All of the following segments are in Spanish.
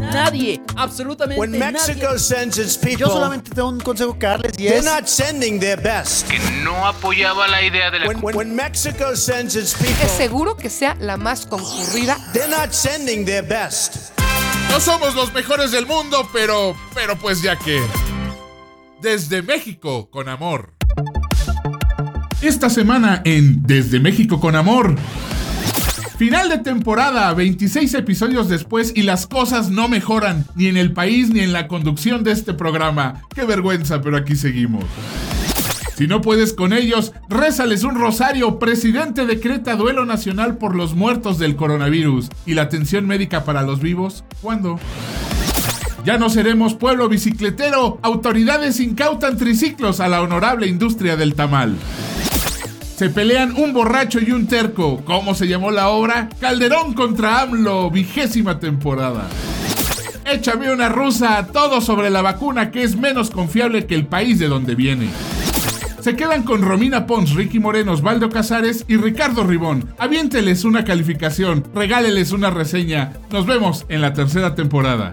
Nadie, absolutamente When Mexico nadie. sends its people, Yo solamente tengo un consejo que darles y they're es not sending their best. que no apoyaba la idea de la When, when, when Mexico sends its Es people, seguro que sea la más concurrida. they're not sending their best. No somos los mejores del mundo, pero, pero pues ya que. Desde México con amor. Esta semana en Desde México con amor. Final de temporada, 26 episodios después y las cosas no mejoran, ni en el país ni en la conducción de este programa. Qué vergüenza, pero aquí seguimos. Si no puedes con ellos, rézales un rosario. Presidente decreta duelo nacional por los muertos del coronavirus. ¿Y la atención médica para los vivos? ¿Cuándo? Ya no seremos pueblo bicicletero. Autoridades incautan triciclos a la honorable industria del tamal. Se pelean un borracho y un terco. ¿Cómo se llamó la obra? Calderón contra AMLO, vigésima temporada. Échame una rusa, todo sobre la vacuna que es menos confiable que el país de donde viene. Se quedan con Romina Pons, Ricky Moreno, Osvaldo Casares y Ricardo Ribón. Aviénteles una calificación, regáleles una reseña. Nos vemos en la tercera temporada.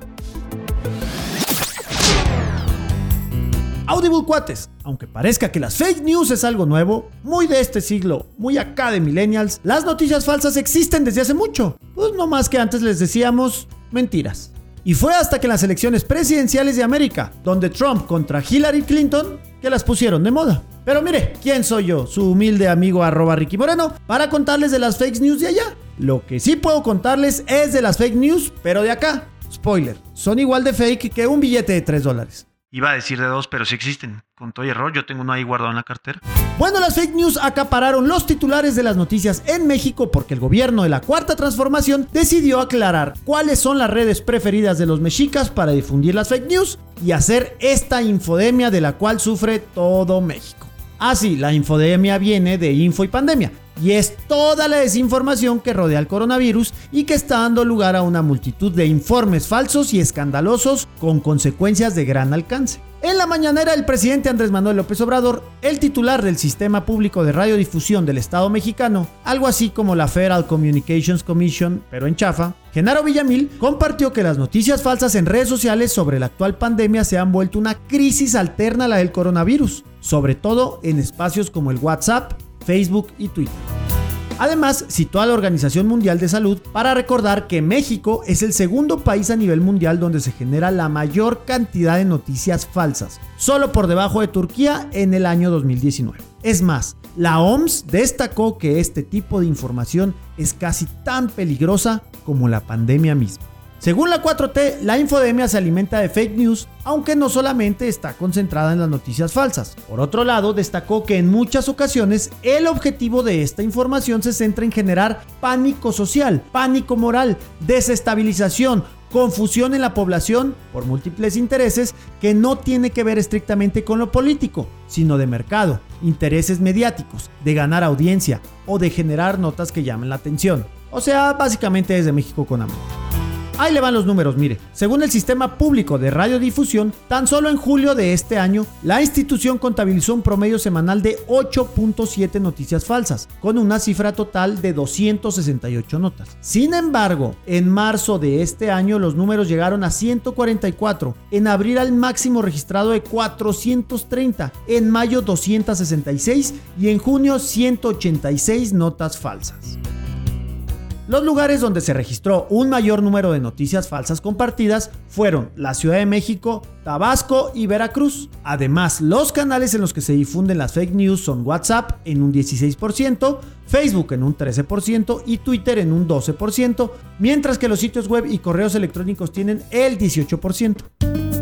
Audible Cuates. Aunque parezca que las fake news es algo nuevo, muy de este siglo, muy acá de millennials, las noticias falsas existen desde hace mucho. Pues no más que antes les decíamos mentiras. Y fue hasta que en las elecciones presidenciales de América, donde Trump contra Hillary Clinton, que las pusieron de moda. Pero mire, ¿quién soy yo? Su humilde amigo arroba Ricky Moreno, para contarles de las fake news de allá. Lo que sí puedo contarles es de las fake news, pero de acá. Spoiler, son igual de fake que un billete de 3 dólares. Iba a decir de dos, pero sí existen. Con todo error, yo tengo uno ahí guardado en la cartera. Bueno, las fake news acapararon los titulares de las noticias en México porque el gobierno de la Cuarta Transformación decidió aclarar cuáles son las redes preferidas de los mexicas para difundir las fake news y hacer esta infodemia de la cual sufre todo México. Ah, sí, la infodemia viene de info y pandemia. Y es toda la desinformación que rodea al coronavirus y que está dando lugar a una multitud de informes falsos y escandalosos con consecuencias de gran alcance. En la mañanera, el presidente Andrés Manuel López Obrador, el titular del Sistema Público de Radiodifusión del Estado mexicano, algo así como la Federal Communications Commission, pero en chafa, Genaro Villamil compartió que las noticias falsas en redes sociales sobre la actual pandemia se han vuelto una crisis alterna a la del coronavirus, sobre todo en espacios como el WhatsApp, Facebook y Twitter. Además, citó a la Organización Mundial de Salud para recordar que México es el segundo país a nivel mundial donde se genera la mayor cantidad de noticias falsas, solo por debajo de Turquía en el año 2019. Es más, la OMS destacó que este tipo de información es casi tan peligrosa como la pandemia misma. Según la 4T, la infodemia se alimenta de fake news, aunque no solamente está concentrada en las noticias falsas. Por otro lado, destacó que en muchas ocasiones el objetivo de esta información se centra en generar pánico social, pánico moral, desestabilización, confusión en la población por múltiples intereses que no tiene que ver estrictamente con lo político, sino de mercado, intereses mediáticos, de ganar audiencia o de generar notas que llamen la atención. O sea, básicamente desde México con amor. Ahí le van los números, mire. Según el Sistema Público de Radiodifusión, tan solo en julio de este año, la institución contabilizó un promedio semanal de 8.7 noticias falsas, con una cifra total de 268 notas. Sin embargo, en marzo de este año los números llegaron a 144, en abril al máximo registrado de 430, en mayo 266 y en junio 186 notas falsas. Los lugares donde se registró un mayor número de noticias falsas compartidas fueron la Ciudad de México, Tabasco y Veracruz. Además, los canales en los que se difunden las fake news son WhatsApp en un 16%, Facebook en un 13% y Twitter en un 12%, mientras que los sitios web y correos electrónicos tienen el 18%.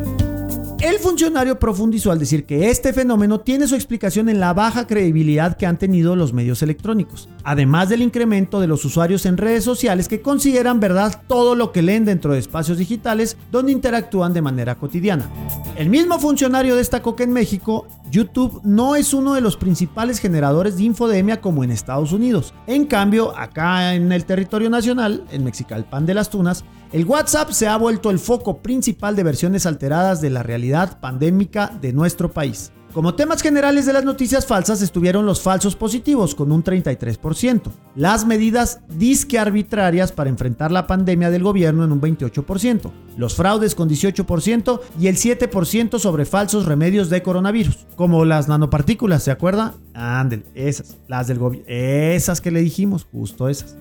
El funcionario profundizó al decir que este fenómeno tiene su explicación en la baja credibilidad que han tenido los medios electrónicos, además del incremento de los usuarios en redes sociales que consideran verdad todo lo que leen dentro de espacios digitales donde interactúan de manera cotidiana. El mismo funcionario destacó que en México YouTube no es uno de los principales generadores de infodemia como en Estados Unidos. En cambio, acá en el territorio nacional, en Mexicalpan de las Tunas, El WhatsApp se ha vuelto el foco principal de versiones alteradas de la realidad pandémica de nuestro país. Como temas generales de las noticias falsas estuvieron los falsos positivos con un 33%, las medidas disque arbitrarias para enfrentar la pandemia del gobierno en un 28%, los fraudes con 18% y el 7% sobre falsos remedios de coronavirus, como las nanopartículas, ¿se acuerda? Ándale, esas, las del gobierno, esas que le dijimos, justo esas.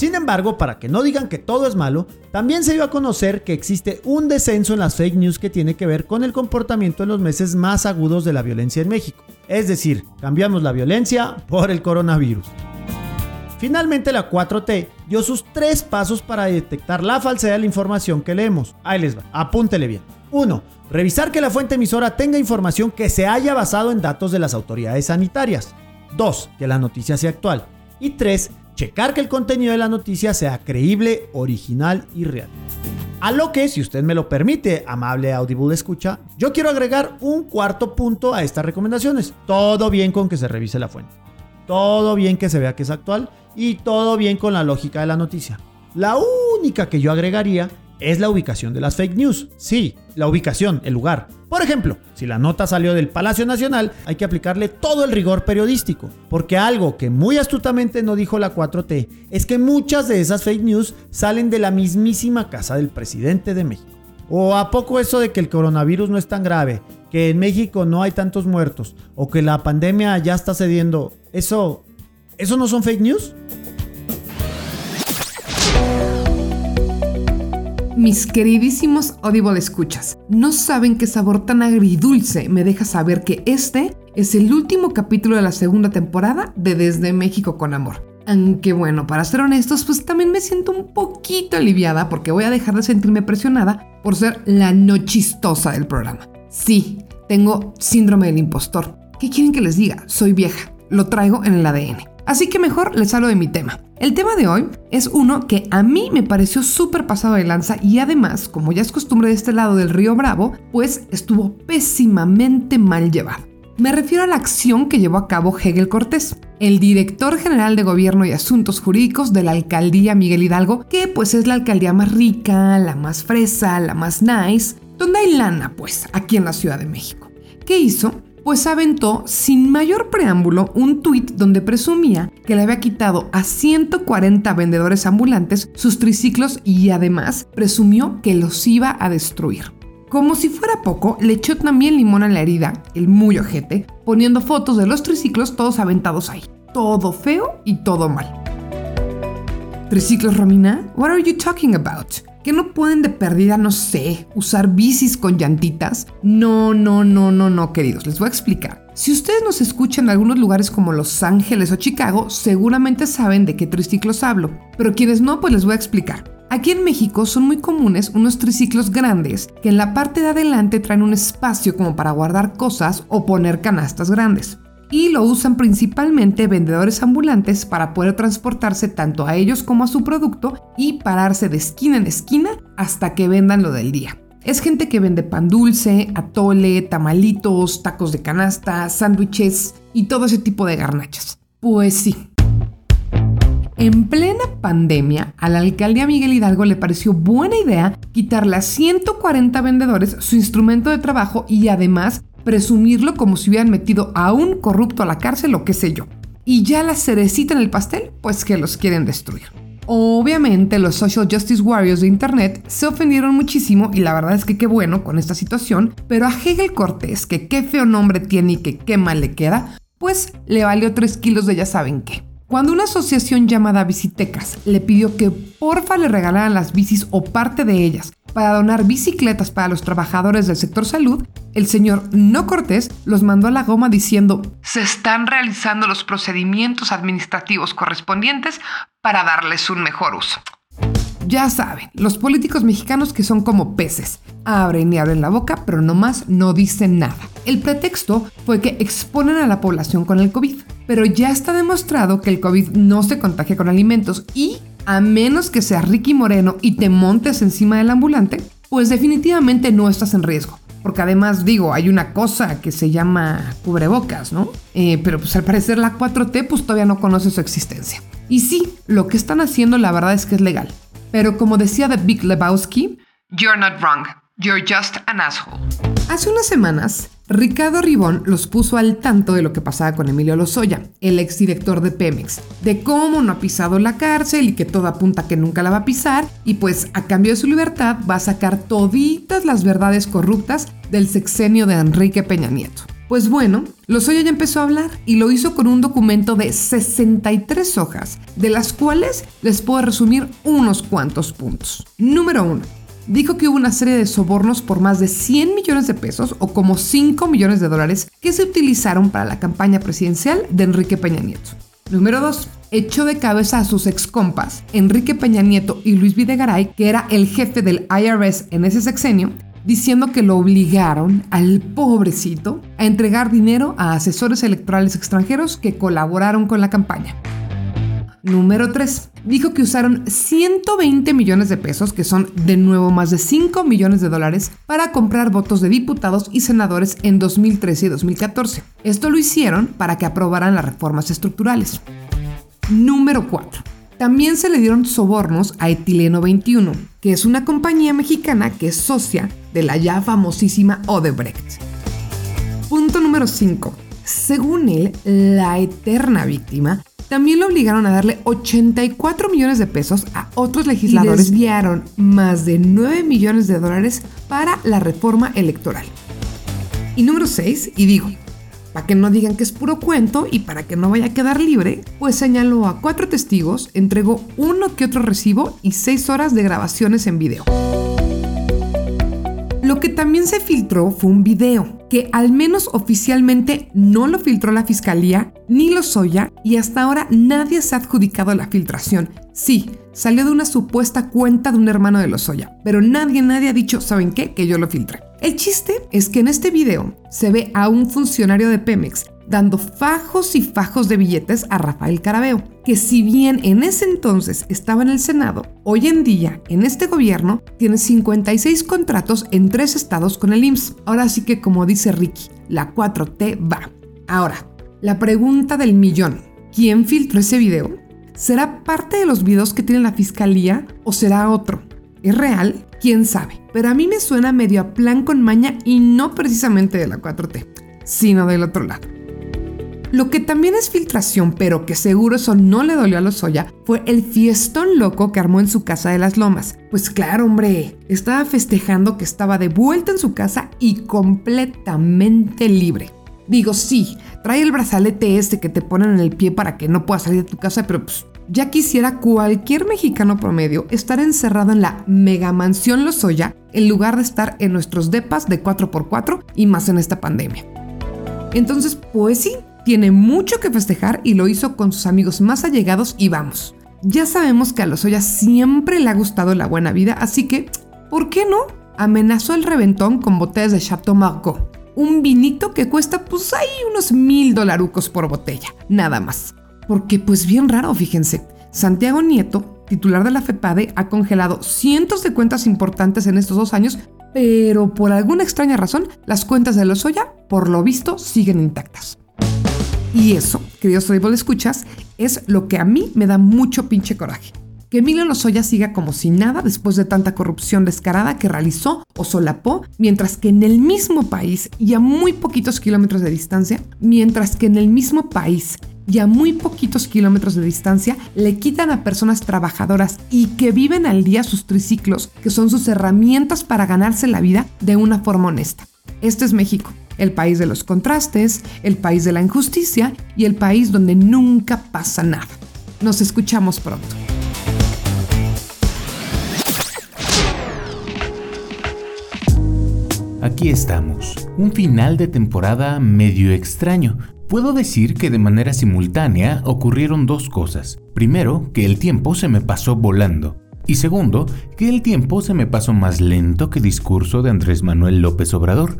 Sin embargo, para que no digan que todo es malo, también se dio a conocer que existe un descenso en las fake news que tiene que ver con el comportamiento en los meses más agudos de la violencia en México. Es decir, cambiamos la violencia por el coronavirus. Finalmente la 4T dio sus tres pasos para detectar la falsedad de la información que leemos. Ahí les va, apúntele bien. 1. Revisar que la fuente emisora tenga información que se haya basado en datos de las autoridades sanitarias. 2. Que la noticia sea actual. Y 3 checar que el contenido de la noticia sea creíble, original y real. A lo que, si usted me lo permite, amable Audible escucha, yo quiero agregar un cuarto punto a estas recomendaciones. Todo bien con que se revise la fuente. Todo bien que se vea que es actual y todo bien con la lógica de la noticia. La única que yo agregaría es la ubicación de las fake news. Sí, la ubicación, el lugar. Por ejemplo, si la nota salió del Palacio Nacional, hay que aplicarle todo el rigor periodístico, porque algo que muy astutamente no dijo la 4T es que muchas de esas fake news salen de la mismísima casa del presidente de México. ¿O a poco eso de que el coronavirus no es tan grave, que en México no hay tantos muertos, o que la pandemia ya está cediendo, eso, eso no son fake news? Mis queridísimos Audible escuchas, no saben qué sabor tan agridulce me deja saber que este es el último capítulo de la segunda temporada de Desde México con Amor. Aunque bueno, para ser honestos, pues también me siento un poquito aliviada porque voy a dejar de sentirme presionada por ser la no chistosa del programa. Sí, tengo síndrome del impostor. ¿Qué quieren que les diga? Soy vieja. Lo traigo en el ADN. Así que mejor les hablo de mi tema. El tema de hoy es uno que a mí me pareció súper pasado de lanza y además, como ya es costumbre de este lado del río Bravo, pues estuvo pésimamente mal llevado. Me refiero a la acción que llevó a cabo Hegel Cortés, el director general de Gobierno y Asuntos Jurídicos de la alcaldía Miguel Hidalgo, que pues es la alcaldía más rica, la más fresa, la más nice, donde hay lana pues aquí en la Ciudad de México. ¿Qué hizo? Pues aventó sin mayor preámbulo un tuit donde presumía que le había quitado a 140 vendedores ambulantes sus triciclos y además presumió que los iba a destruir. Como si fuera poco, le echó también limón a la herida, el muy ojete, poniendo fotos de los triciclos todos aventados ahí. Todo feo y todo mal. ¿Triciclos, Romina? What are you talking about? Que no pueden de perdida, no sé, usar bicis con llantitas. No, no, no, no, no, queridos, les voy a explicar. Si ustedes nos escuchan en algunos lugares como Los Ángeles o Chicago, seguramente saben de qué triciclos hablo, pero quienes no, pues les voy a explicar. Aquí en México son muy comunes unos triciclos grandes que en la parte de adelante traen un espacio como para guardar cosas o poner canastas grandes y lo usan principalmente vendedores ambulantes para poder transportarse tanto a ellos como a su producto y pararse de esquina en esquina hasta que vendan lo del día. Es gente que vende pan dulce, atole, tamalitos, tacos de canasta, sándwiches y todo ese tipo de garnachas. Pues sí. En plena pandemia, a la alcaldía Miguel Hidalgo le pareció buena idea quitarle a 140 vendedores su instrumento de trabajo y además presumirlo como si hubieran metido a un corrupto a la cárcel o qué sé yo. Y ya la cerecita en el pastel, pues que los quieren destruir. Obviamente los social justice warriors de internet se ofendieron muchísimo y la verdad es que qué bueno con esta situación, pero a Hegel Cortés, que qué feo nombre tiene y que qué mal le queda, pues le valió 3 kilos de ya saben qué. Cuando una asociación llamada Bicitecas le pidió que porfa le regalaran las bicis o parte de ellas para donar bicicletas para los trabajadores del sector salud, el señor No Cortés los mandó a la goma diciendo, se están realizando los procedimientos administrativos correspondientes para darles un mejor uso. Ya saben, los políticos mexicanos que son como peces, abren y abren la boca, pero nomás no dicen nada. El pretexto fue que exponen a la población con el COVID, pero ya está demostrado que el COVID no se contagia con alimentos y a menos que seas Ricky Moreno y te montes encima del ambulante, pues definitivamente no estás en riesgo. Porque además, digo, hay una cosa que se llama cubrebocas, ¿no? Eh, pero pues al parecer la 4T pues todavía no conoce su existencia. Y sí, lo que están haciendo la verdad es que es legal. Pero como decía The Big Lebowski, You're not wrong, you're just an asshole. Hace unas semanas, Ricardo Ribón los puso al tanto de lo que pasaba con Emilio Lozoya, el exdirector de Pemex, de cómo no ha pisado la cárcel y que todo apunta que nunca la va a pisar, y pues a cambio de su libertad va a sacar toditas las verdades corruptas del sexenio de Enrique Peña Nieto. Pues bueno, Lozoya ya empezó a hablar y lo hizo con un documento de 63 hojas, de las cuales les puedo resumir unos cuantos puntos. Número 1 dijo que hubo una serie de sobornos por más de 100 millones de pesos o como 5 millones de dólares que se utilizaron para la campaña presidencial de Enrique Peña Nieto. Número 2. Echó de cabeza a sus ex compas, Enrique Peña Nieto y Luis Videgaray, que era el jefe del IRS en ese sexenio, diciendo que lo obligaron al pobrecito a entregar dinero a asesores electorales extranjeros que colaboraron con la campaña. Número 3. Dijo que usaron 120 millones de pesos, que son de nuevo más de 5 millones de dólares, para comprar votos de diputados y senadores en 2013 y 2014. Esto lo hicieron para que aprobaran las reformas estructurales. Número 4. También se le dieron sobornos a Etileno 21, que es una compañía mexicana que es socia de la ya famosísima Odebrecht. Punto número 5. Según él, la eterna víctima también lo obligaron a darle 84 millones de pesos a otros legisladores y desviaron más de 9 millones de dólares para la reforma electoral. Y número 6, y digo, para que no digan que es puro cuento y para que no vaya a quedar libre, pues señaló a cuatro testigos, entregó uno que otro recibo y seis horas de grabaciones en video. Lo que también se filtró fue un video que al menos oficialmente no lo filtró la fiscalía ni lo Soya y hasta ahora nadie se ha adjudicado la filtración. Sí, salió de una supuesta cuenta de un hermano de Lozoya, pero nadie, nadie ha dicho, ¿saben qué? Que yo lo filtré. El chiste es que en este video se ve a un funcionario de Pemex dando fajos y fajos de billetes a Rafael Carabeo, que si bien en ese entonces estaba en el Senado, hoy en día en este gobierno tiene 56 contratos en tres estados con el IMSS. Ahora sí que como dice Ricky, la 4T va. Ahora, la pregunta del millón, ¿quién filtró ese video? ¿Será parte de los videos que tiene la fiscalía o será otro? ¿Es real? ¿Quién sabe? Pero a mí me suena medio a plan con maña y no precisamente de la 4T, sino del otro lado. Lo que también es filtración, pero que seguro eso no le dolió a Lozoya, fue el fiestón loco que armó en su casa de las lomas. Pues claro, hombre, estaba festejando que estaba de vuelta en su casa y completamente libre. Digo, sí, trae el brazalete este que te ponen en el pie para que no puedas salir de tu casa, pero pues ya quisiera cualquier mexicano promedio estar encerrado en la mega mansión Lozoya en lugar de estar en nuestros depas de 4x4 y más en esta pandemia. Entonces, pues sí, tiene mucho que festejar y lo hizo con sus amigos más allegados y vamos. Ya sabemos que a Lozoya siempre le ha gustado la buena vida, así que, ¿por qué no? Amenazó el reventón con botellas de Chateau Margaux, un vinito que cuesta pues ahí unos mil dolarucos por botella, nada más. Porque pues bien raro, fíjense, Santiago Nieto, titular de la FEPADE, ha congelado cientos de cuentas importantes en estos dos años, pero por alguna extraña razón, las cuentas de Lozoya, por lo visto, siguen intactas. Y eso, queridos Audible escuchas, es lo que a mí me da mucho pinche coraje. Que Emilio Lozoya siga como si nada después de tanta corrupción descarada que realizó o solapó, mientras que en el mismo país y a muy poquitos kilómetros de distancia, mientras que en el mismo país y a muy poquitos kilómetros de distancia le quitan a personas trabajadoras y que viven al día sus triciclos, que son sus herramientas para ganarse la vida de una forma honesta. Este es México el país de los contrastes, el país de la injusticia y el país donde nunca pasa nada. Nos escuchamos pronto. Aquí estamos, un final de temporada medio extraño. Puedo decir que de manera simultánea ocurrieron dos cosas. Primero, que el tiempo se me pasó volando. Y segundo, que el tiempo se me pasó más lento que discurso de Andrés Manuel López Obrador.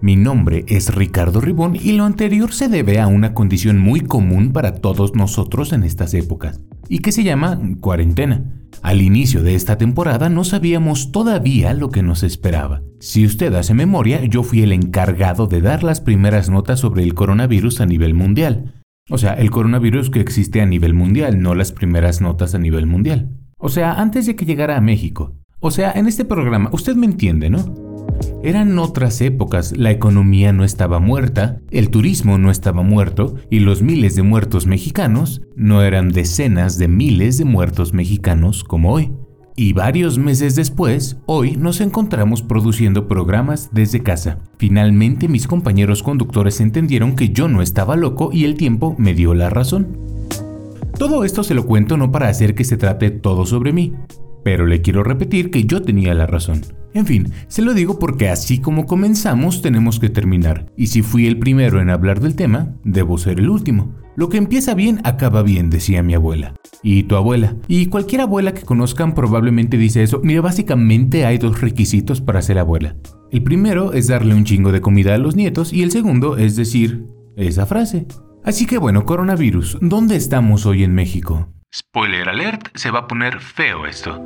Mi nombre es Ricardo Ribón y lo anterior se debe a una condición muy común para todos nosotros en estas épocas, y que se llama cuarentena. Al inicio de esta temporada no sabíamos todavía lo que nos esperaba. Si usted hace memoria, yo fui el encargado de dar las primeras notas sobre el coronavirus a nivel mundial. O sea, el coronavirus que existe a nivel mundial, no las primeras notas a nivel mundial. O sea, antes de que llegara a México. O sea, en este programa, usted me entiende, ¿no? Eran otras épocas, la economía no estaba muerta, el turismo no estaba muerto y los miles de muertos mexicanos no eran decenas de miles de muertos mexicanos como hoy. Y varios meses después, hoy nos encontramos produciendo programas desde casa. Finalmente mis compañeros conductores entendieron que yo no estaba loco y el tiempo me dio la razón. Todo esto se lo cuento no para hacer que se trate todo sobre mí, pero le quiero repetir que yo tenía la razón. En fin, se lo digo porque así como comenzamos tenemos que terminar, y si fui el primero en hablar del tema, debo ser el último. Lo que empieza bien acaba bien, decía mi abuela. Y tu abuela. Y cualquier abuela que conozcan probablemente dice eso. Mira, básicamente hay dos requisitos para ser abuela. El primero es darle un chingo de comida a los nietos y el segundo es decir esa frase. Así que bueno, coronavirus, ¿dónde estamos hoy en México? Spoiler alert, se va a poner feo esto.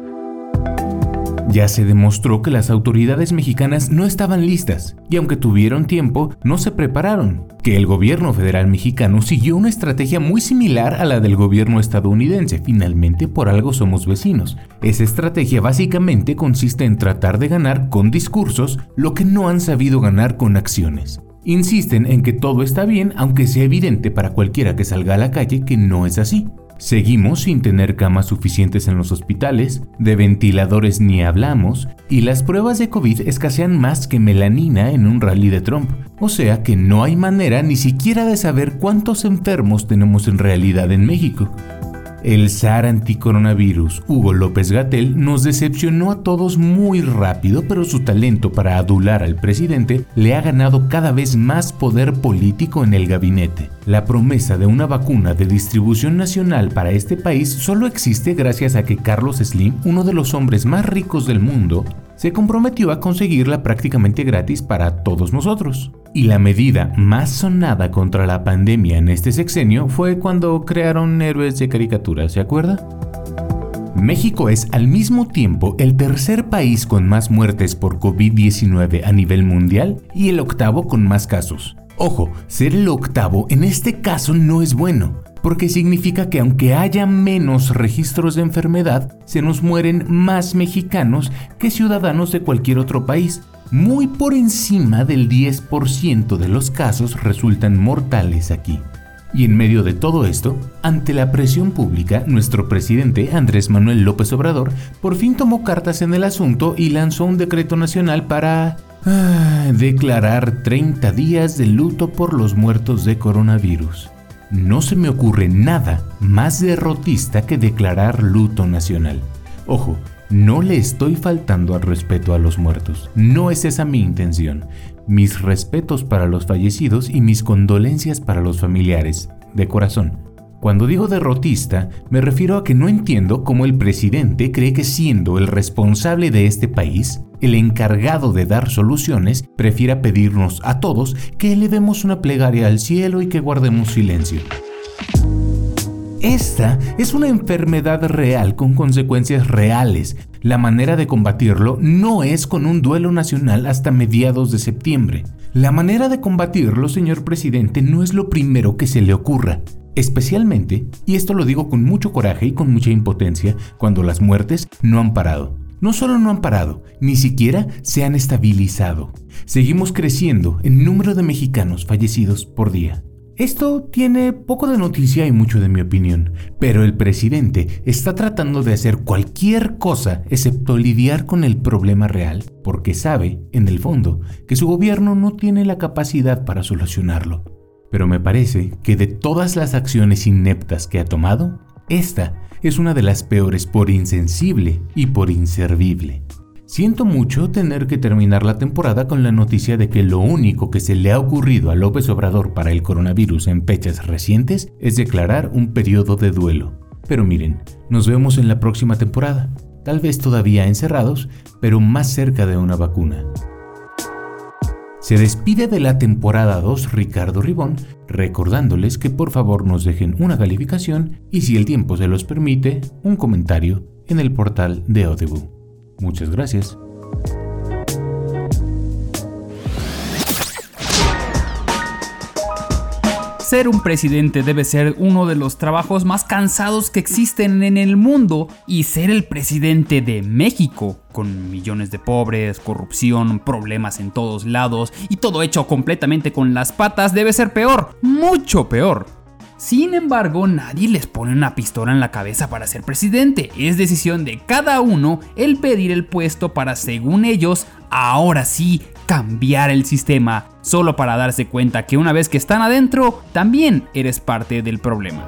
Ya se demostró que las autoridades mexicanas no estaban listas y aunque tuvieron tiempo, no se prepararon, que el gobierno federal mexicano siguió una estrategia muy similar a la del gobierno estadounidense, finalmente por algo somos vecinos. Esa estrategia básicamente consiste en tratar de ganar con discursos lo que no han sabido ganar con acciones. Insisten en que todo está bien aunque sea evidente para cualquiera que salga a la calle que no es así. Seguimos sin tener camas suficientes en los hospitales, de ventiladores ni hablamos, y las pruebas de COVID escasean más que melanina en un rally de Trump. O sea que no hay manera ni siquiera de saber cuántos enfermos tenemos en realidad en México. El zar anticoronavirus, Hugo López Gatel, nos decepcionó a todos muy rápido, pero su talento para adular al presidente le ha ganado cada vez más poder político en el gabinete. La promesa de una vacuna de distribución nacional para este país solo existe gracias a que Carlos Slim, uno de los hombres más ricos del mundo, se comprometió a conseguirla prácticamente gratis para todos nosotros. Y la medida más sonada contra la pandemia en este sexenio fue cuando crearon héroes de caricatura, ¿se acuerda? México es al mismo tiempo el tercer país con más muertes por COVID-19 a nivel mundial y el octavo con más casos. Ojo, ser el octavo en este caso no es bueno, porque significa que aunque haya menos registros de enfermedad, se nos mueren más mexicanos que ciudadanos de cualquier otro país. Muy por encima del 10% de los casos resultan mortales aquí. Y en medio de todo esto, ante la presión pública, nuestro presidente Andrés Manuel López Obrador por fin tomó cartas en el asunto y lanzó un decreto nacional para ah, declarar 30 días de luto por los muertos de coronavirus. No se me ocurre nada más derrotista que declarar luto nacional. Ojo, no le estoy faltando al respeto a los muertos. No es esa mi intención. Mis respetos para los fallecidos y mis condolencias para los familiares, de corazón. Cuando digo derrotista, me refiero a que no entiendo cómo el presidente cree que siendo el responsable de este país, el encargado de dar soluciones, prefiera pedirnos a todos que elevemos una plegaria al cielo y que guardemos silencio. Esta es una enfermedad real con consecuencias reales. La manera de combatirlo no es con un duelo nacional hasta mediados de septiembre. La manera de combatirlo, señor presidente, no es lo primero que se le ocurra. Especialmente, y esto lo digo con mucho coraje y con mucha impotencia, cuando las muertes no han parado. No solo no han parado, ni siquiera se han estabilizado. Seguimos creciendo en número de mexicanos fallecidos por día. Esto tiene poco de noticia y mucho de mi opinión, pero el presidente está tratando de hacer cualquier cosa excepto lidiar con el problema real, porque sabe, en el fondo, que su gobierno no tiene la capacidad para solucionarlo. Pero me parece que de todas las acciones ineptas que ha tomado, esta es una de las peores por insensible y por inservible. Siento mucho tener que terminar la temporada con la noticia de que lo único que se le ha ocurrido a López Obrador para el coronavirus en fechas recientes es declarar un periodo de duelo. Pero miren, nos vemos en la próxima temporada, tal vez todavía encerrados, pero más cerca de una vacuna. Se despide de la temporada 2 Ricardo Ribón, recordándoles que por favor nos dejen una calificación y si el tiempo se los permite, un comentario en el portal de Audible. Muchas gracias. Ser un presidente debe ser uno de los trabajos más cansados que existen en el mundo y ser el presidente de México, con millones de pobres, corrupción, problemas en todos lados y todo hecho completamente con las patas, debe ser peor, mucho peor. Sin embargo, nadie les pone una pistola en la cabeza para ser presidente. Es decisión de cada uno el pedir el puesto para, según ellos, ahora sí cambiar el sistema, solo para darse cuenta que una vez que están adentro, también eres parte del problema.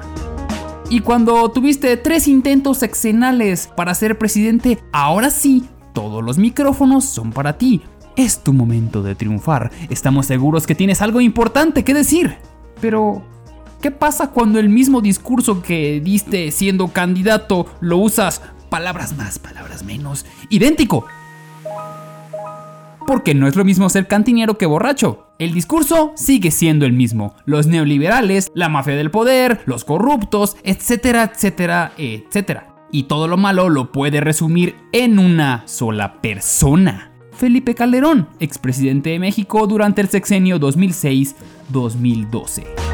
Y cuando tuviste tres intentos sexenales para ser presidente, ahora sí, todos los micrófonos son para ti. Es tu momento de triunfar. Estamos seguros que tienes algo importante que decir. Pero, ¿Qué pasa cuando el mismo discurso que diste siendo candidato lo usas palabras más, palabras menos, idéntico? Porque no es lo mismo ser cantinero que borracho. El discurso sigue siendo el mismo. Los neoliberales, la mafia del poder, los corruptos, etcétera, etcétera, etcétera. Y todo lo malo lo puede resumir en una sola persona. Felipe Calderón, expresidente de México durante el sexenio 2006-2012.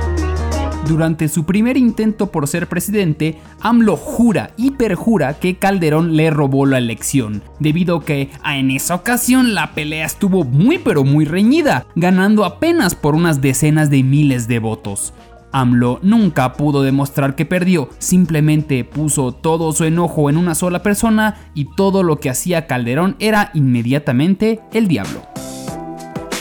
Durante su primer intento por ser presidente, AMLO jura y perjura que Calderón le robó la elección, debido a que en esa ocasión la pelea estuvo muy pero muy reñida, ganando apenas por unas decenas de miles de votos. AMLO nunca pudo demostrar que perdió, simplemente puso todo su enojo en una sola persona y todo lo que hacía Calderón era inmediatamente el diablo.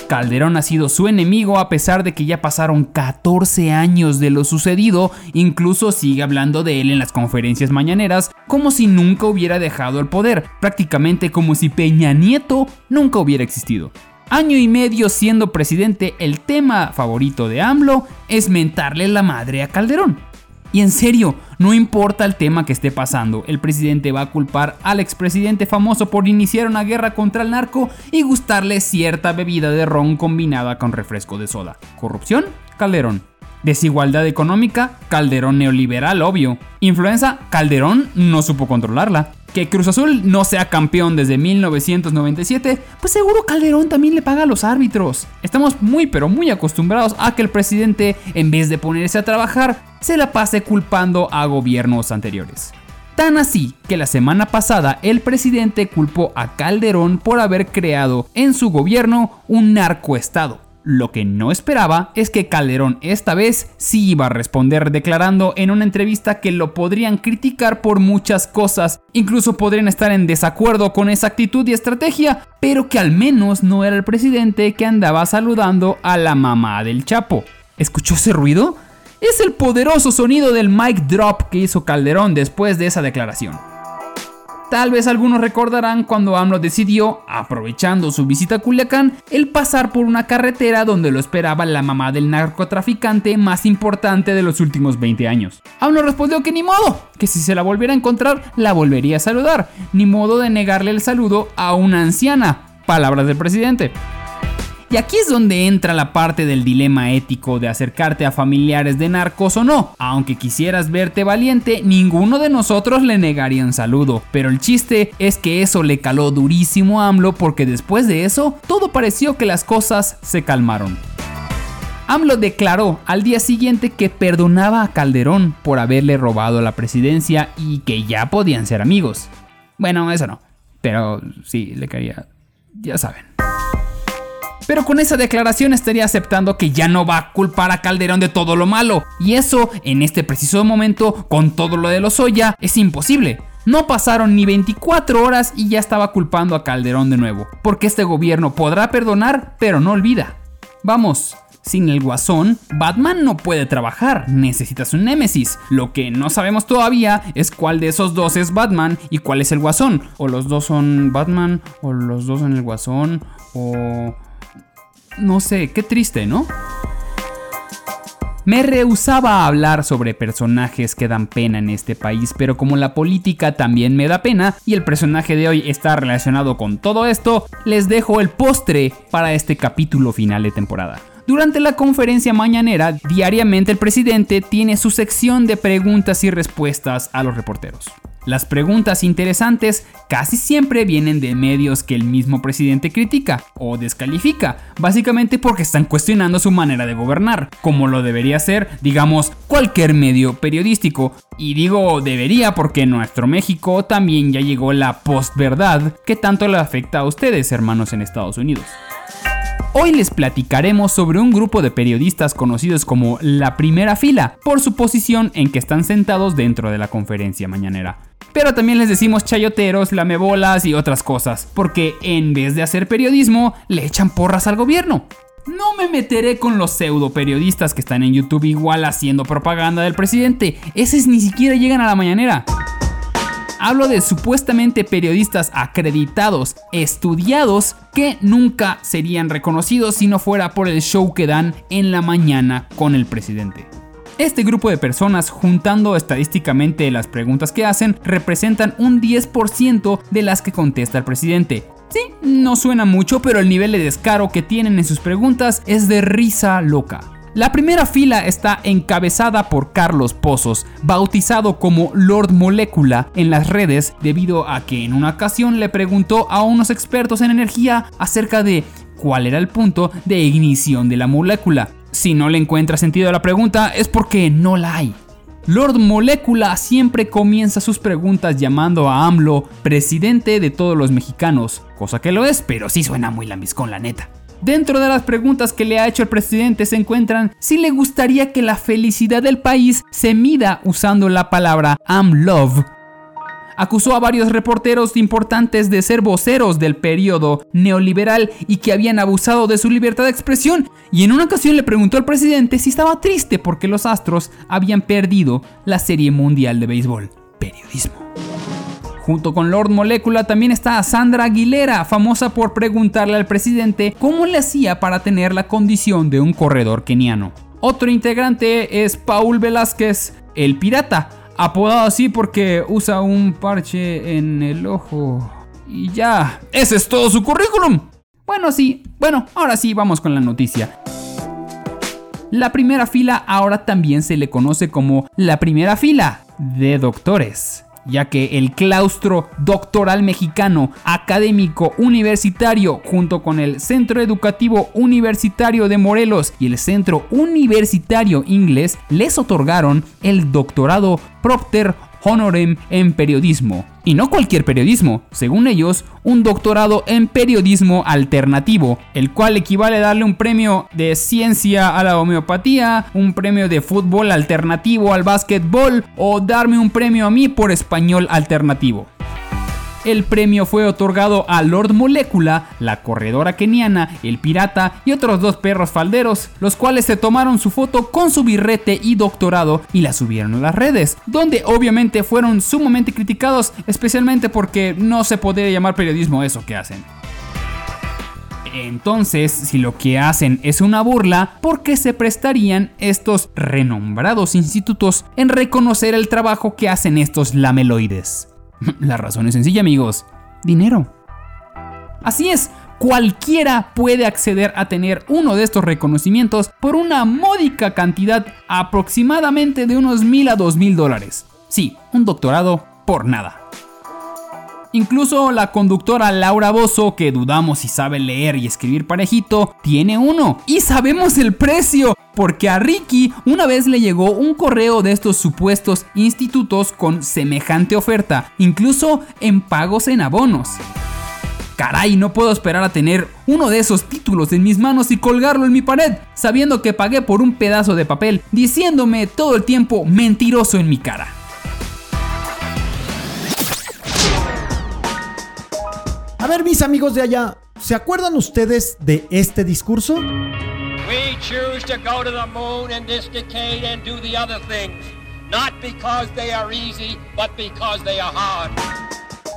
Calderón ha sido su enemigo a pesar de que ya pasaron 14 años de lo sucedido, incluso sigue hablando de él en las conferencias mañaneras como si nunca hubiera dejado el poder, prácticamente como si Peña Nieto nunca hubiera existido. Año y medio siendo presidente, el tema favorito de AMLO es mentarle la madre a Calderón. Y en serio, no importa el tema que esté pasando, el presidente va a culpar al expresidente famoso por iniciar una guerra contra el narco y gustarle cierta bebida de ron combinada con refresco de soda. ¿Corrupción? Calderón. Desigualdad económica, Calderón neoliberal, obvio. Influenza, Calderón no supo controlarla. Que Cruz Azul no sea campeón desde 1997, pues seguro Calderón también le paga a los árbitros. Estamos muy pero muy acostumbrados a que el presidente, en vez de ponerse a trabajar, se la pase culpando a gobiernos anteriores. Tan así que la semana pasada el presidente culpó a Calderón por haber creado en su gobierno un narcoestado lo que no esperaba es que Calderón esta vez sí iba a responder declarando en una entrevista que lo podrían criticar por muchas cosas, incluso podrían estar en desacuerdo con esa actitud y estrategia, pero que al menos no era el presidente que andaba saludando a la mamá del Chapo. ¿Escuchó ese ruido? Es el poderoso sonido del mic drop que hizo Calderón después de esa declaración. Tal vez algunos recordarán cuando AMLO decidió, aprovechando su visita a Culiacán, el pasar por una carretera donde lo esperaba la mamá del narcotraficante más importante de los últimos 20 años. AMLO respondió que ni modo, que si se la volviera a encontrar, la volvería a saludar, ni modo de negarle el saludo a una anciana. Palabras del presidente. Y aquí es donde entra la parte del dilema ético de acercarte a familiares de narcos o no. Aunque quisieras verte valiente, ninguno de nosotros le negaría un saludo. Pero el chiste es que eso le caló durísimo a AMLO porque después de eso, todo pareció que las cosas se calmaron. AMLO declaró al día siguiente que perdonaba a Calderón por haberle robado la presidencia y que ya podían ser amigos. Bueno, eso no. Pero sí, le quería... Ya saben. Pero con esa declaración estaría aceptando que ya no va a culpar a Calderón de todo lo malo. Y eso, en este preciso momento, con todo lo de los Oya, es imposible. No pasaron ni 24 horas y ya estaba culpando a Calderón de nuevo. Porque este gobierno podrá perdonar, pero no olvida. Vamos, sin el guasón, Batman no puede trabajar, necesitas un némesis. Lo que no sabemos todavía es cuál de esos dos es Batman y cuál es el guasón. O los dos son Batman, o los dos son el guasón, o no sé, qué triste, ¿no? Me rehusaba a hablar sobre personajes que dan pena en este país, pero como la política también me da pena y el personaje de hoy está relacionado con todo esto, les dejo el postre para este capítulo final de temporada. Durante la conferencia mañanera, diariamente el presidente tiene su sección de preguntas y respuestas a los reporteros. Las preguntas interesantes casi siempre vienen de medios que el mismo presidente critica o descalifica, básicamente porque están cuestionando su manera de gobernar, como lo debería ser, digamos, cualquier medio periodístico. Y digo debería porque en nuestro México también ya llegó la postverdad que tanto le afecta a ustedes, hermanos en Estados Unidos. Hoy les platicaremos sobre un grupo de periodistas conocidos como la primera fila, por su posición en que están sentados dentro de la conferencia mañanera. Pero también les decimos chayoteros, lamebolas y otras cosas, porque en vez de hacer periodismo, le echan porras al gobierno. No me meteré con los pseudo periodistas que están en YouTube igual haciendo propaganda del presidente. Esos ni siquiera llegan a la mañanera. Hablo de supuestamente periodistas acreditados, estudiados, que nunca serían reconocidos si no fuera por el show que dan en la mañana con el presidente. Este grupo de personas, juntando estadísticamente las preguntas que hacen, representan un 10% de las que contesta el presidente. Sí, no suena mucho, pero el nivel de descaro que tienen en sus preguntas es de risa loca. La primera fila está encabezada por Carlos Pozos, bautizado como Lord Molecula en las redes debido a que en una ocasión le preguntó a unos expertos en energía acerca de cuál era el punto de ignición de la molécula. Si no le encuentra sentido a la pregunta es porque no la hay. Lord Molecula siempre comienza sus preguntas llamando a AMLO presidente de todos los mexicanos, cosa que lo es, pero sí suena muy lambiscón la neta. Dentro de las preguntas que le ha hecho el presidente se encuentran si le gustaría que la felicidad del país se mida usando la palabra I'm love acusó a varios reporteros importantes de ser voceros del periodo neoliberal y que habían abusado de su libertad de expresión. Y en una ocasión le preguntó al presidente si estaba triste porque los Astros habían perdido la Serie Mundial de Béisbol. Periodismo. Junto con Lord Molecula también está Sandra Aguilera, famosa por preguntarle al presidente cómo le hacía para tener la condición de un corredor keniano. Otro integrante es Paul Velázquez, el pirata, apodado así porque usa un parche en el ojo. Y ya, ese es todo su currículum. Bueno, sí, bueno, ahora sí vamos con la noticia. La primera fila ahora también se le conoce como la primera fila de doctores ya que el claustro doctoral mexicano académico universitario junto con el Centro Educativo Universitario de Morelos y el Centro Universitario Inglés les otorgaron el doctorado Procter Honorem en periodismo. Y no cualquier periodismo, según ellos, un doctorado en periodismo alternativo, el cual equivale a darle un premio de ciencia a la homeopatía, un premio de fútbol alternativo al básquetbol o darme un premio a mí por español alternativo. El premio fue otorgado a Lord Molecula, la corredora keniana, el pirata y otros dos perros falderos, los cuales se tomaron su foto con su birrete y doctorado y la subieron a las redes, donde obviamente fueron sumamente criticados, especialmente porque no se podría llamar periodismo eso que hacen. Entonces, si lo que hacen es una burla, ¿por qué se prestarían estos renombrados institutos en reconocer el trabajo que hacen estos lameloides? La razón es sencilla, amigos. Dinero. Así es, cualquiera puede acceder a tener uno de estos reconocimientos por una módica cantidad aproximadamente de unos mil a dos mil dólares. Sí, un doctorado por nada. Incluso la conductora Laura Bozo, que dudamos si sabe leer y escribir parejito, tiene uno. Y sabemos el precio, porque a Ricky una vez le llegó un correo de estos supuestos institutos con semejante oferta, incluso en pagos en abonos. Caray, no puedo esperar a tener uno de esos títulos en mis manos y colgarlo en mi pared, sabiendo que pagué por un pedazo de papel, diciéndome todo el tiempo mentiroso en mi cara. Ver, mis amigos de allá, ¿se acuerdan ustedes de este discurso? We choose to go to the moon in this decade and do the other things, not because they are easy, but because they are hard.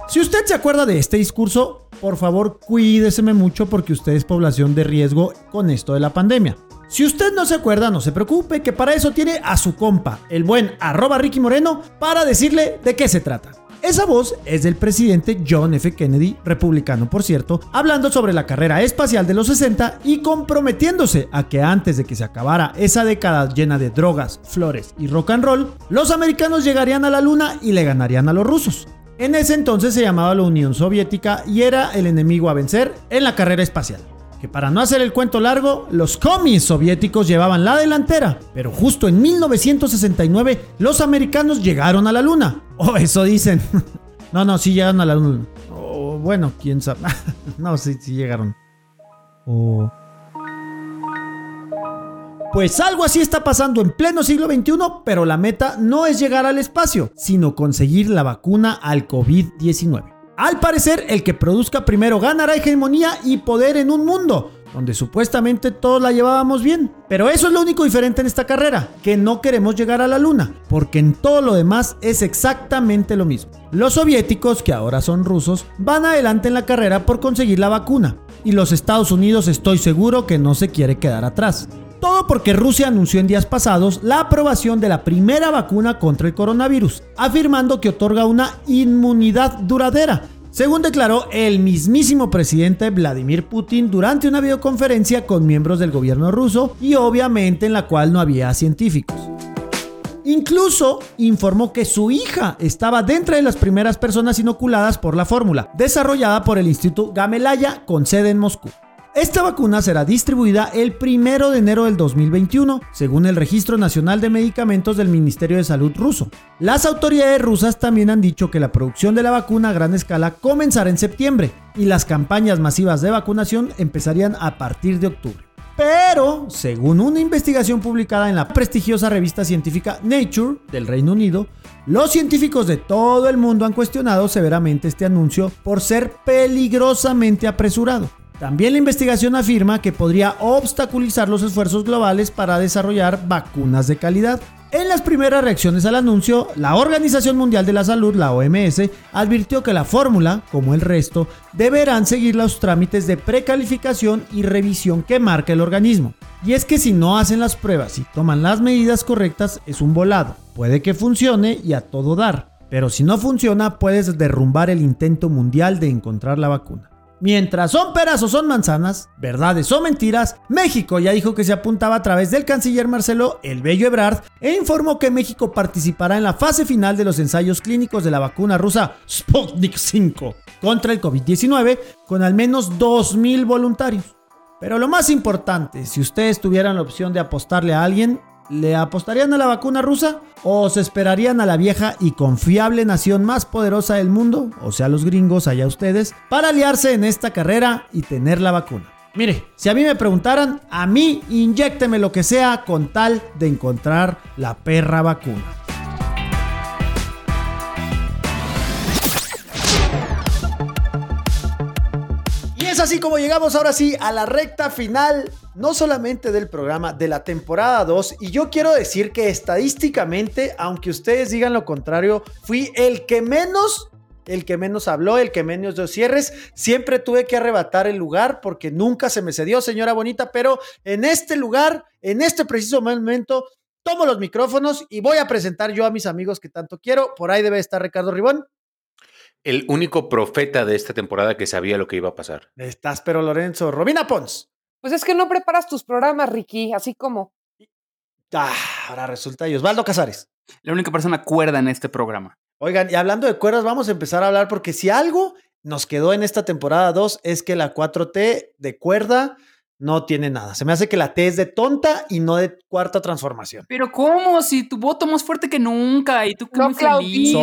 Si usted se acuerda de este discurso, por favor cuídeseme mucho porque usted es población de riesgo con esto de la pandemia. Si usted no se acuerda, no se preocupe, que para eso tiene a su compa, el buen arroba Ricky Moreno, para decirle de qué se trata. Esa voz es del presidente John F. Kennedy, republicano por cierto, hablando sobre la carrera espacial de los 60 y comprometiéndose a que antes de que se acabara esa década llena de drogas, flores y rock and roll, los americanos llegarían a la luna y le ganarían a los rusos. En ese entonces se llamaba la Unión Soviética y era el enemigo a vencer en la carrera espacial que para no hacer el cuento largo, los comis soviéticos llevaban la delantera, pero justo en 1969 los americanos llegaron a la luna. O oh, eso dicen. no, no, sí llegaron a la luna. O oh, bueno, quién sabe. no, sí, sí llegaron. Oh. Pues algo así está pasando en pleno siglo XXI, pero la meta no es llegar al espacio, sino conseguir la vacuna al COVID-19. Al parecer, el que produzca primero ganará hegemonía y poder en un mundo donde supuestamente todos la llevábamos bien. Pero eso es lo único diferente en esta carrera, que no queremos llegar a la luna, porque en todo lo demás es exactamente lo mismo. Los soviéticos, que ahora son rusos, van adelante en la carrera por conseguir la vacuna, y los Estados Unidos estoy seguro que no se quiere quedar atrás. Todo porque Rusia anunció en días pasados la aprobación de la primera vacuna contra el coronavirus, afirmando que otorga una inmunidad duradera. Según declaró el mismísimo presidente Vladimir Putin durante una videoconferencia con miembros del gobierno ruso y obviamente en la cual no había científicos. Incluso informó que su hija estaba dentro de las primeras personas inoculadas por la fórmula, desarrollada por el Instituto Gamelaya con sede en Moscú. Esta vacuna será distribuida el 1 de enero del 2021, según el Registro Nacional de Medicamentos del Ministerio de Salud ruso. Las autoridades rusas también han dicho que la producción de la vacuna a gran escala comenzará en septiembre y las campañas masivas de vacunación empezarían a partir de octubre. Pero, según una investigación publicada en la prestigiosa revista científica Nature del Reino Unido, los científicos de todo el mundo han cuestionado severamente este anuncio por ser peligrosamente apresurado. También la investigación afirma que podría obstaculizar los esfuerzos globales para desarrollar vacunas de calidad. En las primeras reacciones al anuncio, la Organización Mundial de la Salud, la OMS, advirtió que la fórmula, como el resto, deberán seguir los trámites de precalificación y revisión que marca el organismo. Y es que si no hacen las pruebas y toman las medidas correctas, es un volado. Puede que funcione y a todo dar, pero si no funciona, puedes derrumbar el intento mundial de encontrar la vacuna. Mientras son peras o son manzanas, verdades o mentiras, México ya dijo que se apuntaba a través del canciller Marcelo El Bello Ebrard e informó que México participará en la fase final de los ensayos clínicos de la vacuna rusa Sputnik 5 contra el COVID-19 con al menos 2.000 voluntarios. Pero lo más importante, si ustedes tuvieran la opción de apostarle a alguien, ¿Le apostarían a la vacuna rusa o se esperarían a la vieja y confiable nación más poderosa del mundo, o sea los gringos, allá ustedes, para aliarse en esta carrera y tener la vacuna? Mire, si a mí me preguntaran, a mí inyecteme lo que sea con tal de encontrar la perra vacuna. Es así como llegamos ahora sí a la recta final no solamente del programa, de la temporada 2. Y yo quiero decir que estadísticamente, aunque ustedes digan lo contrario, fui el que menos el que menos habló, el que menos dio cierres. Siempre tuve que arrebatar el lugar porque nunca se me cedió, señora bonita, pero en este lugar, en este preciso momento, tomo los micrófonos y voy a presentar yo a mis amigos que tanto quiero. Por ahí debe estar Ricardo Ribón. El único profeta de esta temporada que sabía lo que iba a pasar. Estás, pero Lorenzo. Robina Pons. Pues es que no preparas tus programas, Ricky, así como. Ah, ahora resulta y Osvaldo Casares. La única persona cuerda en este programa. Oigan, y hablando de cuerdas, vamos a empezar a hablar porque si algo nos quedó en esta temporada 2 es que la 4T de cuerda no tiene nada. Se me hace que la T es de tonta y no de cuarta transformación. Pero ¿cómo? Si tu voto más fuerte que nunca y tú como no, feliz.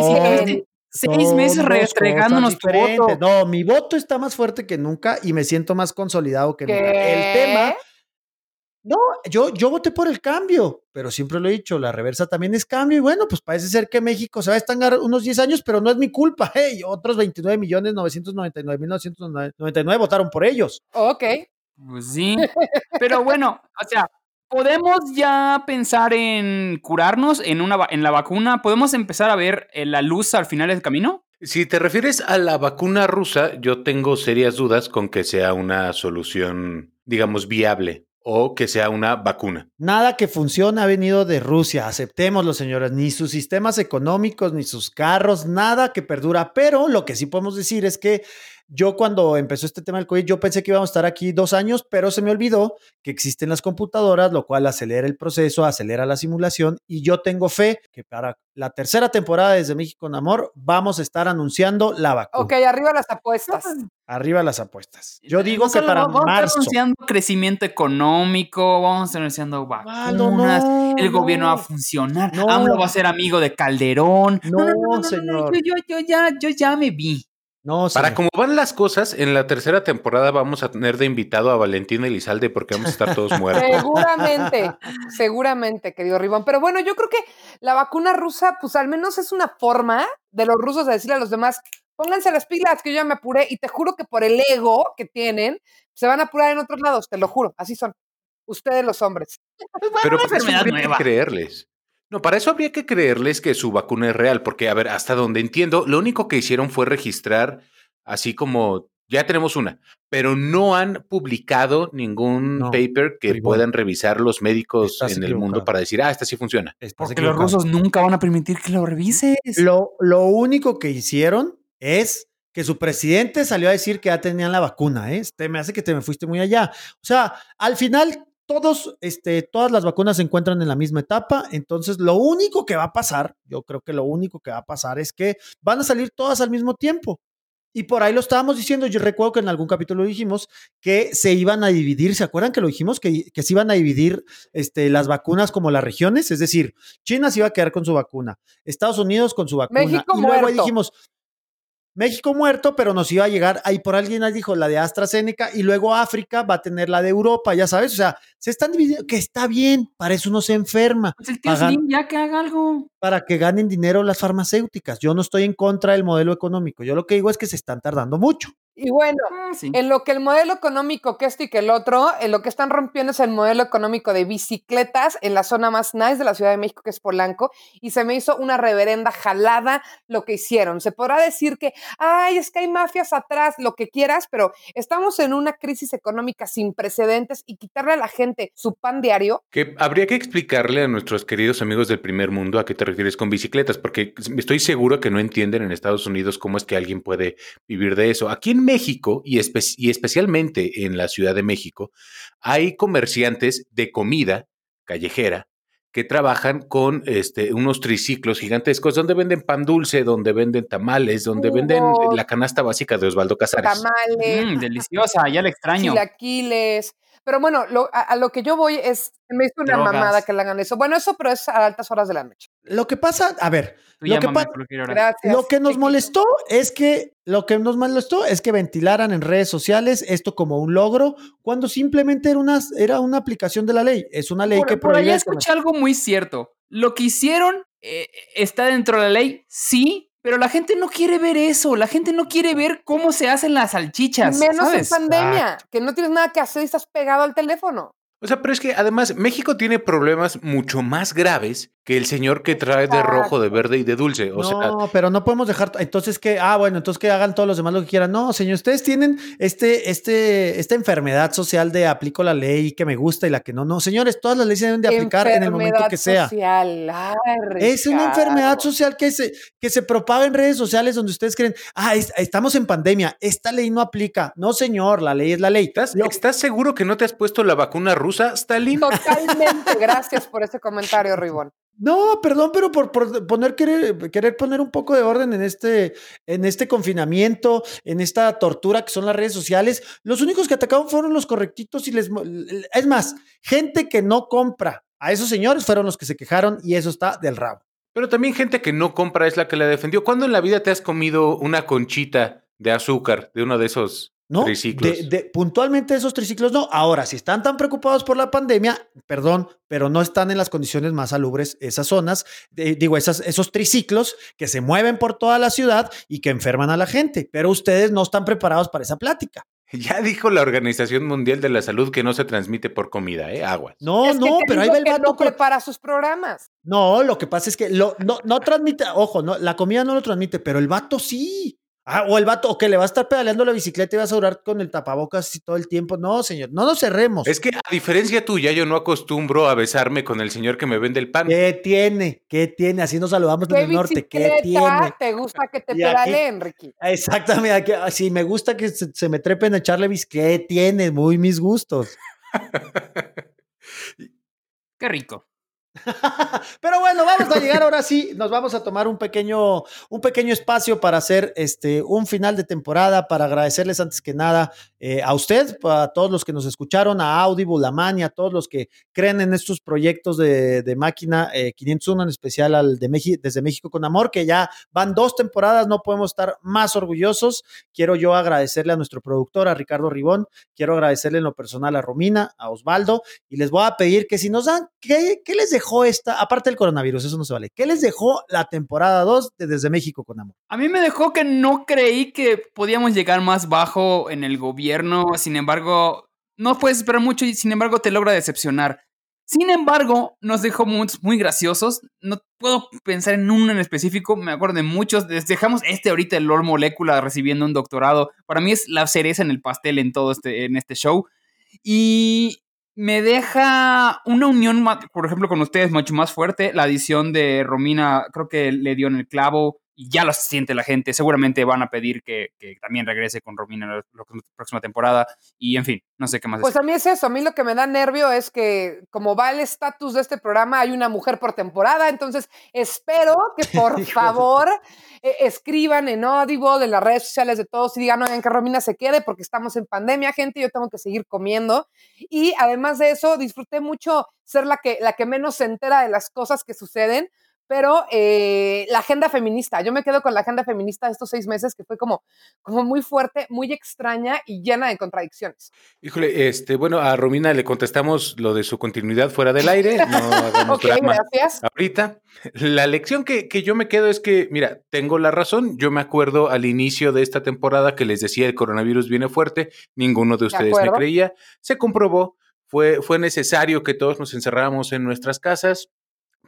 Seis meses restregándonos tu voto. No, mi voto está más fuerte que nunca y me siento más consolidado que nunca. El tema. No, yo, yo voté por el cambio, pero siempre lo he dicho, la reversa también es cambio. Y bueno, pues parece ser que México se va a estangar unos 10 años, pero no es mi culpa. Hey, otros 29 millones 999 mil 999 votaron por ellos. Ok. Pues sí. Pero bueno, o sea, ¿Podemos ya pensar en curarnos en, una, en la vacuna? ¿Podemos empezar a ver eh, la luz al final del camino? Si te refieres a la vacuna rusa, yo tengo serias dudas con que sea una solución, digamos, viable. o que sea una vacuna. Nada que funcione ha venido de Rusia, aceptémoslo, señores, ni sus sistemas económicos, ni sus carros, nada que perdura, pero lo que sí podemos decir es que yo cuando empezó este tema del COVID, yo pensé que íbamos a estar aquí dos años, pero se me olvidó que existen las computadoras, lo cual acelera el proceso, acelera la simulación y yo tengo fe que para la tercera temporada desde México en Amor vamos a estar anunciando la vacuna. Ok, arriba las apuestas. Arriba las apuestas. Yo digo No que para vamos marzo. anunciando crecimiento económico, vamos a estar anunciando vacunas, no, el gobierno va a funcionar, No. AMLO va a ser amigo de Calderón. No, señor. Yo, yo, yo ya, yo ya me vi. No, Para señor. como van las cosas, en la tercera temporada vamos a tener de invitado a Valentín Elizalde porque vamos a estar todos muertos. Seguramente, seguramente, querido Ribón. Pero bueno, yo creo que la vacuna rusa, pues al menos es una forma de los rusos de decirle a los demás, pónganse las pilas, que yo ya me apuré, y te juro que por el ego que tienen, se van a apurar en otros lados, te lo juro, así son. Ustedes los hombres. Pero una para eso enfermedad nueva. creerles. No, para eso habría que creerles que su vacuna es real, porque, a ver, hasta donde entiendo, lo único que hicieron fue registrar así como, ya tenemos una, pero no han publicado ningún No, paper que puedan revisar los médicos Estás en el mundo para decir, ah, esta sí funciona. Estás Porque los rusos nunca van a permitir que lo revises. Lo, lo único que hicieron es que su presidente salió a decir que ya tenían la vacuna, ¿eh? Este, me hace que te me fuiste muy allá. O sea, al final todos, este, todas las vacunas se encuentran en la misma etapa, entonces lo único que va a pasar, yo creo que lo único que va a pasar es que van a salir todas al mismo tiempo. Y por ahí lo estábamos diciendo, yo recuerdo que en algún capítulo dijimos que se iban a dividir, ¿se acuerdan que lo dijimos? Que, que se iban a dividir este, las vacunas como las regiones, es decir, China se iba a quedar con su vacuna, Estados Unidos con su vacuna. México y luego ahí muerto. dijimos, México muerto, pero nos iba a llegar, ahí por alguien ahí dijo la de AstraZeneca y luego África va a tener la de Europa, ya sabes, o sea, se están dividiendo, que está bien, para eso uno se enferma, Pues el tío Slim ya que haga algo. para que ganen dinero las farmacéuticas. Yo no estoy en contra del modelo económico, yo lo que digo es que se están tardando mucho. Y bueno, Ah, sí. en lo que el modelo económico que esto y que el otro, en lo que están rompiendo es el modelo económico de bicicletas en la zona más nice de la Ciudad de México, que es Polanco, y se me hizo una reverenda jalada lo que hicieron. Se podrá decir que, ay, es que hay mafias atrás, lo que quieras, pero estamos en una crisis económica sin precedentes y quitarle a la gente su pan diario. Que habría que explicarle a nuestros queridos amigos del primer mundo a qué te refieres con bicicletas, porque estoy seguro que no entienden en Estados Unidos cómo es que alguien puede vivir de eso. Aquí en México, y, espe- y especialmente en la Ciudad de México, hay comerciantes de comida callejera que trabajan con este, unos triciclos gigantescos donde venden pan dulce, donde venden tamales, donde venden la canasta básica de Osvaldo Casares. Tamales, Mm, deliciosa, ya la extraño. chilaquiles. Pero bueno, lo- a, a lo que yo voy es, me hizo una Drogas. mamada que le hagan eso. Bueno, eso, pero es a altas horas de la noche. Lo que pasa, a ver, lo que, pa-. Gracias. lo que nos molestó es que lo que nos molestó es que ventilaran en redes sociales esto como un logro cuando simplemente era una, era una aplicación de la ley. Es una ley Por, que por allá prohíbe el escuché algo muy cierto. Lo que hicieron eh, está dentro de la ley, sí, pero la gente no quiere ver eso. La gente no quiere ver cómo se hacen las salchichas. Menos ¿sabes? en pandemia, que no tienes nada que hacer y estás pegado al teléfono. O sea, pero es que además México tiene problemas mucho más graves que el señor que trae de rojo, de verde y de dulce. O sea, no, pero no podemos dejar. Entonces que, ah, bueno, entonces que hagan todos los demás lo que quieran. No, señor, ustedes tienen este, este, esta enfermedad social de aplico la ley que me gusta y la que no. No, señores, todas las leyes se deben de aplicar en el momento que sea. social. Ay, Es una enfermedad social que se, que se propaga en redes sociales donde ustedes creen, ah, es- estamos en pandemia, esta ley no aplica. No, señor, la ley es la ley. ¿estás, estás seguro que no te has puesto la vacuna rusa, Stalin? Totalmente. Gracias por ese comentario, Ribón. No, perdón, pero por, poner querer, querer poner un poco de orden en este, en este confinamiento, en esta tortura que son las redes sociales, los únicos que atacaron fueron los correctitos y les... Es más, gente que no compra a esos señores fueron los que se quejaron y eso está del rabo. Pero también gente que no compra es la que la defendió. ¿Cuándo en la vida te has comido una conchita de azúcar de uno de esos ¿no? triciclos? De, de- puntualmente esos triciclos no. Ahora, si están tan preocupados por la pandemia, perdón, pero no están en las condiciones más salubres esas zonas, de- digo, esas, esos triciclos que se mueven por toda la ciudad y que enferman a la gente, pero ustedes no están preparados para esa plática. Ya dijo la Organización Mundial de la Salud que no se transmite por comida, ¿eh? Aguas. No, Es que no, te pero ahí va el que vato. no prepara sus programas. No, lo que pasa es que lo, no, no transmite, ojo, no, la comida no lo transmite, pero el vato sí. Ah, o el vato, o que le va a estar pedaleando la bicicleta y vas a durar con el tapabocas así todo el tiempo. No, señor, no nos cerremos. Es que a diferencia tuya, yo no acostumbro a besarme con el señor que me vende el pan. ¿Qué tiene? ¿Qué tiene? Así nos saludamos en ¿Qué el norte. ¿Qué tiene? te gusta que te Y pedaleen, Ricky? Exactamente. aquí- ah, Si me gusta que se, se me trepen a echarle bicicleta, ¿qué tiene? Muy mis gustos. Qué rico. Pero bueno, vamos a llegar ahora sí. Nos vamos a tomar un pequeño, un pequeño espacio para hacer este, un final de temporada, para agradecerles antes que nada eh, a usted, a todos los que nos escucharon, a Audible, a Mani, a todos los que creen en estos proyectos de, de máquina eh, 501, en especial al de México, desde México con Amor, que ya van dos temporadas, no podemos estar más orgullosos. Quiero yo agradecerle a nuestro productor, a Ricardo Ribón, quiero agradecerle en lo personal a Romina, a Osvaldo, y les voy a pedir que si nos dan, ¿qué, qué les dejó esta, aparte del coronavirus, eso no se vale, qué les dejó la temporada 2 de Desde México con Amor? A mí me dejó que no creí que podíamos llegar más bajo en el gobierno. Sin embargo, no puedes esperar mucho y sin embargo te logra decepcionar. Sin embargo, nos dejó muy, muy graciosos. No puedo pensar en uno en específico. Me acuerdo de muchos. Les dejamos este ahorita, el Lord Molecula, recibiendo un doctorado. Para mí es la cereza en el pastel en todo este, en este show. Y me deja una unión, por ejemplo, con ustedes mucho más fuerte. La edición de Romina creo que le dio en el clavo ya lo siente la gente. Seguramente van a pedir que, que también regrese con Romina la, la próxima temporada. Y en fin, no sé qué más Pues decir. a mí es eso, a mí lo que me da nervio es que como va el estatus de este programa, hay una mujer por temporada, entonces espero que por favor eh, escriban en Audible, en las redes sociales de todos y digan, oigan, que Romina se quede porque estamos en pandemia, gente, yo tengo que seguir comiendo. Y además de eso, disfruté mucho ser la que, la que menos se entera de las cosas que suceden, pero eh, la agenda feminista, yo me quedo con la agenda feminista de estos seis meses que fue como, como muy fuerte, muy extraña y llena de contradicciones. Híjole, este, bueno, a Romina le contestamos lo de su continuidad fuera del aire. No hagamos Ok, drama gracias. ahorita. La lección que, que yo me quedo es que, mira, tengo la razón. Yo me acuerdo al inicio de esta temporada que les decía el coronavirus viene fuerte. Ninguno de ustedes me creía. Se comprobó. Fue, fue necesario que todos nos encerráramos en nuestras casas.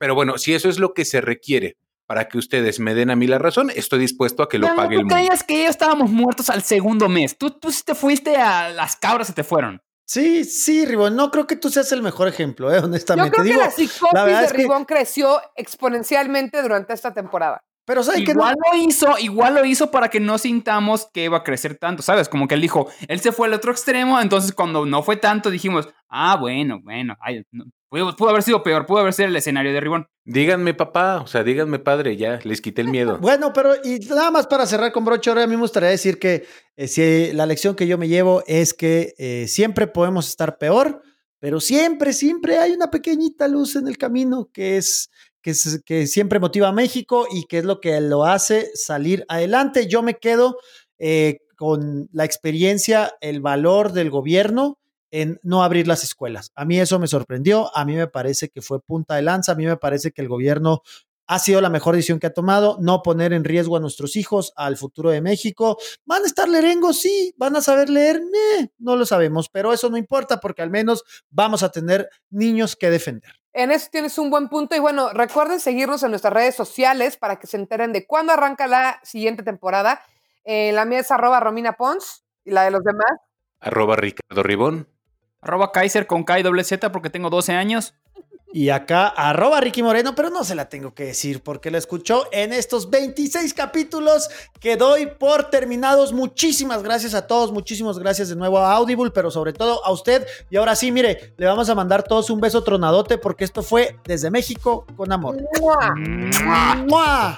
Pero bueno, si eso es lo que se requiere para que ustedes me den a mí la razón, estoy dispuesto a que lo Pero pague el tú mundo. creías que ya estábamos muertos al segundo mes. Tú, tú sí te fuiste a las cabras se te fueron. Sí, sí, Ribón, no creo que tú seas el mejor ejemplo, eh, honestamente. Yo creo Digo, que la psicosis la de es que- Ribón creció exponencialmente durante esta temporada. Pero ¿sabes? Igual lo hizo, igual lo hizo para que no sintamos que iba a crecer tanto, ¿sabes? Como que él dijo, él se fue al otro extremo, entonces cuando no fue tanto dijimos, ah, bueno, bueno, ay, no, pudo, pudo haber sido peor, pudo haber sido el escenario de Ribón. Díganme papá, o sea, díganme padre, ya, les quité el miedo. Bueno, pero y nada más para cerrar con broche, ahora a mí me gustaría decir que eh, si la lección que yo me llevo es que eh, siempre podemos estar peor, pero siempre, siempre hay una pequeñita luz en el camino que es que, siempre motiva a México y que es lo que lo hace salir adelante. Yo me quedo eh, con la experiencia, el valor del gobierno en no abrir las escuelas. A mí eso me sorprendió, a mí me parece que fue punta de lanza, a mí me parece que el gobierno ha sido la mejor decisión que ha tomado, no poner en riesgo a nuestros hijos, al futuro de México. ¿Van a estar lerengos? Sí. ¿Van a saber leer? No lo sabemos, pero eso no importa porque al menos vamos a tener niños que defender. En eso tienes un buen punto. Y bueno, recuerden seguirnos en nuestras redes sociales para que se enteren de cuándo arranca la siguiente temporada. Eh, la mía es arroba Romina Pons y la de los demás. Arroba Ricardo Ribón. Arroba Kaiser con K y doble Z porque tengo 12 años. Y acá, arroba Ricky Moreno, pero no se la tengo que decir porque la escuchó en estos 26 capítulos que doy por terminados. Muchísimas gracias a todos, muchísimas gracias de nuevo a Audible, pero sobre todo a usted. Y ahora sí, mire, le vamos a mandar todos un beso tronadote porque esto fue desde México con amor. ¡Mua! ¡Mua!